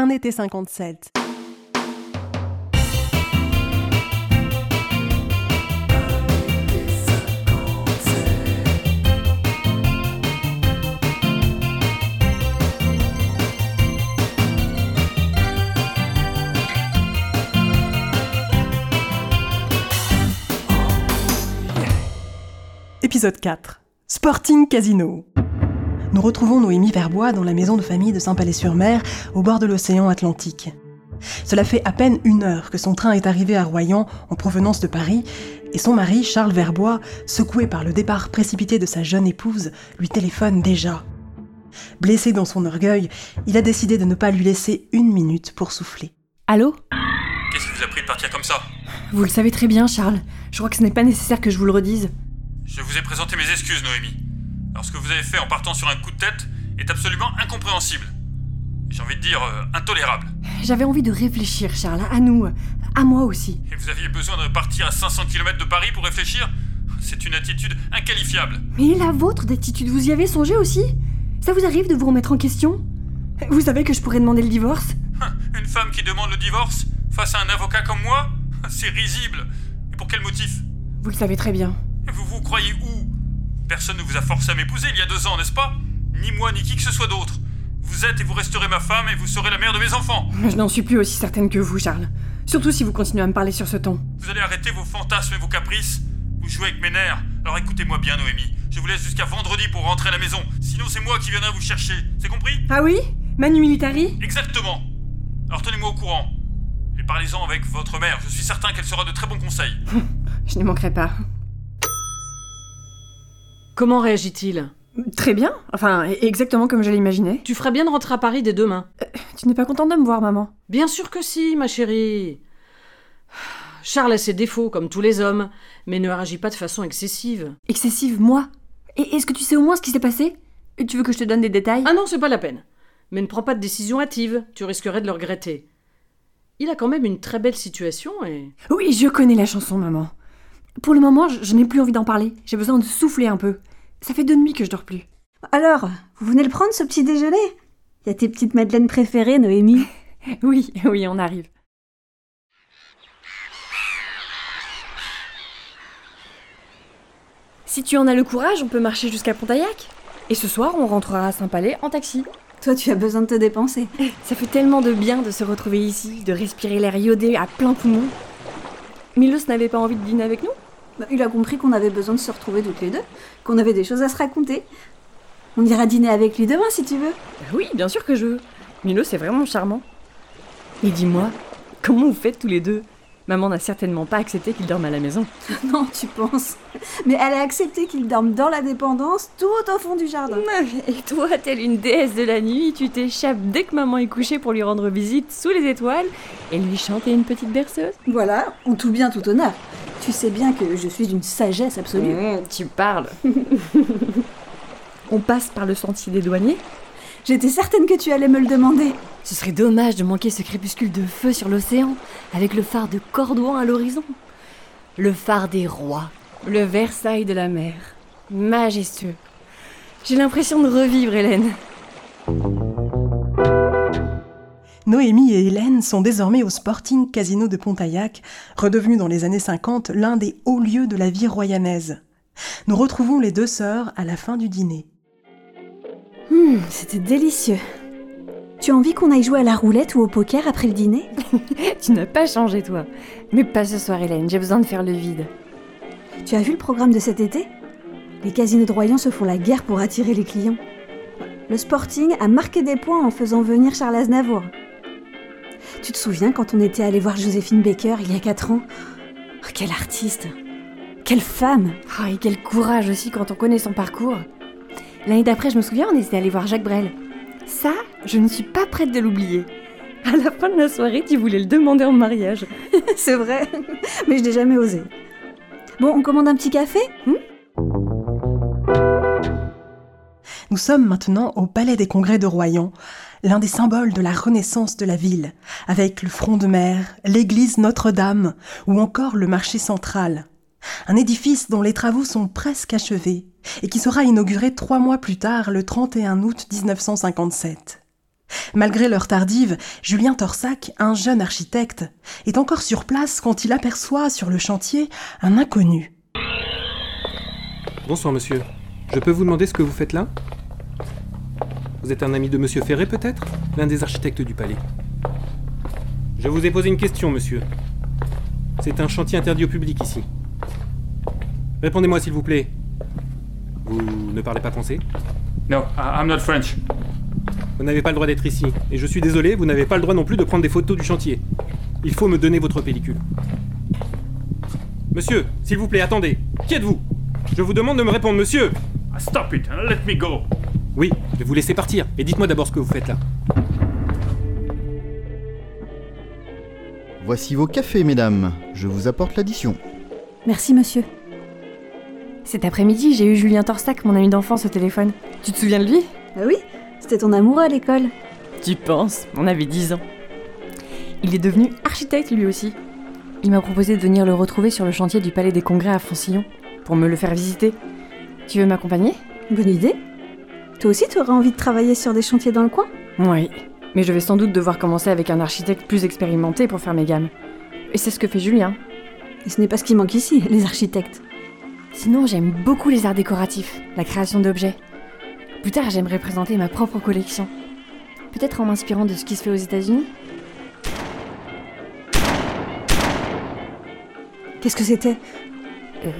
Un été 57. Épisode 4. Sporting Casino. Nous retrouvons Noémie Verbois dans la maison de famille de Saint-Palais-sur-Mer, au bord de l'océan Atlantique. Cela fait à peine une heure que son train est arrivé à Royan en provenance de Paris, et son mari, Charles Verbois, secoué par le départ précipité de sa jeune épouse, lui téléphone déjà. Blessé dans son orgueil, il a décidé de ne pas lui laisser une minute pour souffler. Allô Qu'est-ce qui vous a pris de partir comme ça Vous le savez très bien, Charles. Je crois que ce n'est pas nécessaire que je vous le redise. Je vous ai présenté mes excuses, Noémie. Alors ce que vous avez fait en partant sur un coup de tête est absolument incompréhensible. J'ai envie de dire euh, intolérable. J'avais envie de réfléchir, Charles, à nous, à moi aussi. Et vous aviez besoin de partir à 500 km de Paris pour réfléchir? C'est une attitude inqualifiable. Mais la vôtre d'attitude, vous y avez songé aussi? Ça vous arrive de vous remettre en question? Vous savez que je pourrais demander le divorce? Une femme qui demande le divorce face à un avocat comme moi? C'est risible. Et pour quel motif? Vous le savez très bien. Vous vous croyez Personne ne vous a forcé à m'épouser il y a deux ans, n'est-ce pas? Ni moi, ni qui que ce soit d'autre. Vous êtes et vous resterez ma femme et vous serez la mère de mes enfants. Je n'en suis plus aussi certaine que vous, Charles. Surtout si vous continuez à me parler sur ce ton. Vous allez arrêter vos fantasmes et vos caprices Vous jouez avec mes nerfs. Alors écoutez-moi bien, Noémie. Je vous laisse jusqu'à vendredi pour rentrer à la maison. Sinon, c'est moi qui viendrai vous chercher. C'est compris? Ah oui? Manu Militari? Exactement. Alors tenez-moi au courant. Et parlez-en avec votre mère. Je suis certain qu'elle sera de très bons conseils. Je n'y manquerai pas. Comment réagit-il? Très bien. Enfin, exactement comme je l'imaginais. Tu feras bien de rentrer à Paris dès demain. Tu n'es pas contente de me voir, maman? Bien sûr que si, ma chérie. Charles a ses défauts, comme tous les hommes, mais ne réagit pas de façon excessive. Excessive, moi? Et est-ce que tu sais au moins ce qui s'est passé? Et Tu veux que je te donne des détails? Ah non, c'est pas la peine. Mais ne prends pas de décision hâtive, tu risquerais de le regretter. Il a quand même une très belle situation et. Oui, je connais la chanson, maman. Pour le moment, je, je n'ai plus envie d'en parler. J'ai besoin de souffler un peu. Ça fait deux nuits que je dors plus. Alors, vous venez le prendre ce petit déjeuner? Y a tes petites madeleines préférées, Noémie Oui, oui, on arrive. Si tu en as le courage, on peut marcher jusqu'à Pontaillac. Et ce soir, on rentrera à Saint-Palais en taxi. Toi, tu as besoin de te dépenser. Ça fait tellement de bien de se retrouver ici, de respirer l'air iodé à plein poumon. Milos n'avait pas envie de dîner avec nous? Il a compris qu'on avait besoin de se retrouver toutes les deux, qu'on avait des choses à se raconter. On ira dîner avec lui demain si tu veux. Bah Oui, bien sûr que je veux. Milos est vraiment charmant. Et dis-moi, comment vous faites tous les deux? Maman n'a certainement pas accepté qu'il dorme à la maison. Non, tu penses. Mais elle a accepté qu'il dorme dans la dépendance, tout au fond du jardin. Et toi, telle une déesse de la nuit, tu t'échappes dès que maman est couchée pour lui rendre visite sous les étoiles et lui chanter une petite berceuse? Voilà, en tout bien, tout honneur. Tu sais bien que je suis d'une sagesse absolue. Mmh, Tu parles. On passe par le sentier des douaniers J'étais certaine que tu allais me le demander. Ce serait dommage de manquer ce crépuscule de feu sur l'océan, avec le phare de Cordouan à l'horizon. Le phare des rois, le Versailles de la mer. Majestueux. J'ai l'impression de revivre, Hélène. Noémie et Hélène sont désormais au Sporting Casino de Pontaillac, redevenu dans les années 50 l'un des hauts lieux de la vie royanaise. Nous retrouvons les deux sœurs à la fin du dîner. Hum, c'était délicieux. Tu as envie qu'on aille jouer à la roulette ou au poker après le dîner? Tu n'as pas changé, toi. Mais pas ce soir, Hélène. J'ai besoin de faire le vide. Tu as vu le programme de cet été? Les casinos de Royan se font la guerre pour attirer les clients. Le Sporting a marqué des points en faisant venir Charles Aznavour. Tu te souviens quand on était allé voir Joséphine Baker il y a 4 ans? Oh, Quelle artiste Quelle femme Ah, et quel courage aussi quand on connaît son parcours. L'année d'après, je me souviens, on était allé voir Jacques Brel. Ça, je ne suis pas prête de l'oublier. À la fin de la soirée, tu voulais le demander en mariage. C'est vrai, mais je n'ai jamais osé. Bon, on commande un petit café Nous sommes maintenant au Palais des Congrès de Royan, l'un des symboles de la renaissance de la ville, avec le front de mer, l'église Notre-Dame ou encore le marché central. Un édifice dont les travaux sont presque achevés et qui sera inauguré trois mois plus tard, le 31 août 1957. Malgré l'heure tardive, Julien Torsac, un jeune architecte, est encore sur place quand il aperçoit sur le chantier un inconnu. Bonsoir monsieur. Je peux vous demander ce que vous faites là? Vous êtes un ami de monsieur Ferré peut-être? L'un des architectes du palais. Je vous ai posé une question monsieur. C'est un chantier interdit au public ici. Répondez-moi s'il vous plaît. Vous ne parlez pas français? No, I'm not French. Vous n'avez pas le droit d'être ici. Et je suis désolé, vous n'avez pas le droit non plus de prendre des photos du chantier. Il faut me donner votre pellicule. Monsieur, s'il vous plaît, attendez. Qui êtes-vous? Je vous demande de me répondre, monsieur Ah, Stop it, and let me go. Oui, je vais vous laisser partir. Et dites-moi d'abord ce que vous faites là. Voici vos cafés, mesdames. Je vous apporte l'addition. Merci, monsieur. Cet après-midi, j'ai eu Julien Torsac, mon ami d'enfance, au téléphone. Tu te souviens de lui? Ah oui C'était ton amoureux à l'école. Tu penses? On avait 10 ans. Il est devenu architecte lui aussi. Il m'a proposé de venir le retrouver sur le chantier du Palais des Congrès à Foncillon, pour me le faire visiter. Tu veux m'accompagner? Bonne idée. Toi aussi, tu aurais envie de travailler sur des chantiers dans le coin? Oui. Mais je vais sans doute devoir commencer avec un architecte plus expérimenté pour faire mes gammes. Et c'est ce que fait Julien. Et ce n'est pas ce qui manque ici, les architectes. Sinon, j'aime beaucoup les arts décoratifs, la création d'objets. Plus tard, j'aimerais présenter ma propre collection. Peut-être en m'inspirant de ce qui se fait aux États-Unis? Qu'est-ce que c'était? Euh.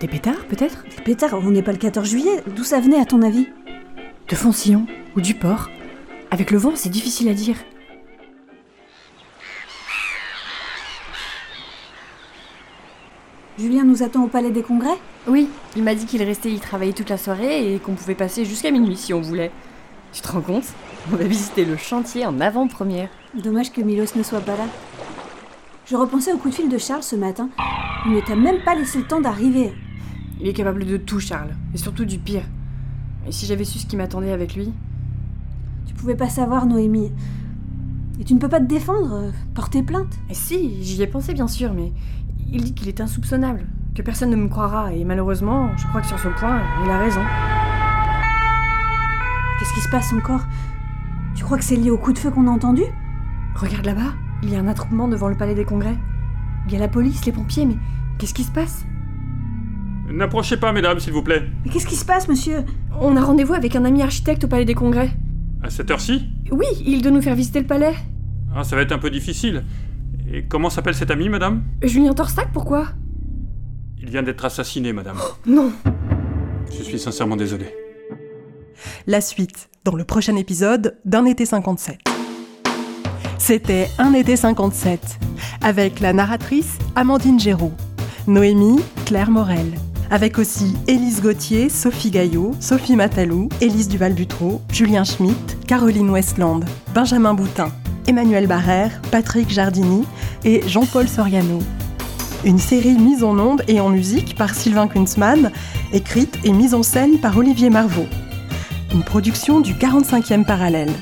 Des pétards, peut-être? Des pétards, on n'est pas le 14 juillet. D'où ça venait, à ton avis? De Foncillon ou du port Avec le vent, c'est difficile à dire. Julien nous attend au Palais des Congrès? Oui, il m'a dit qu'il restait y travailler toute la soirée et qu'on pouvait passer jusqu'à minuit si on voulait. Tu te rends compte? On va visiter le chantier en avant-première. Dommage que Milos ne soit pas là. Je repensais au coup de fil de Charles ce matin. Il ne t'a même pas laissé le temps d'arriver. Il est capable de tout, Charles, et surtout du pire. Et si j'avais su ce qui m'attendait avec lui Tu pouvais pas savoir, Noémie. Et tu ne peux pas te défendre, euh, porter plainte. Et si, j'y ai pensé bien sûr, mais il dit qu'il est insoupçonnable, que personne ne me croira, et malheureusement, je crois que sur ce point, il a raison. Qu'est-ce qui se passe encore? Tu crois que c'est lié au coup de feu qu'on a entendu? Regarde là-bas, il y a un attroupement devant le palais des congrès. Il y a la police, les pompiers, mais qu'est-ce qui se passe? N'approchez pas, mesdames, s'il vous plaît. Mais qu'est-ce qui se passe, monsieur? On a rendez-vous avec un ami architecte au palais des congrès. À cette heure-ci? Oui, il doit nous faire visiter le palais. Ah, ça va être un peu difficile. Et comment s'appelle cet ami, madame? Julien Torsac, pourquoi? Il vient d'être assassiné, madame. Non. Je suis sincèrement désolé. La suite dans le prochain épisode d'Un été 57. C'était Un été 57 avec la narratrice Amandine Géraud, Noémie Claire Morel, avec aussi Élise Gauthier, Sophie Gaillot, Sophie Matalou, Élise Duval-Butreau, Julien Schmitt, Caroline Westland, Benjamin Boutin, Emmanuel Barrère, Patrick Jardini et Jean-Paul Soriano. Une série mise en onde et en musique par Sylvain Kunzmann, écrite et mise en scène par Olivier Marvaux. Une production du 45e parallèle.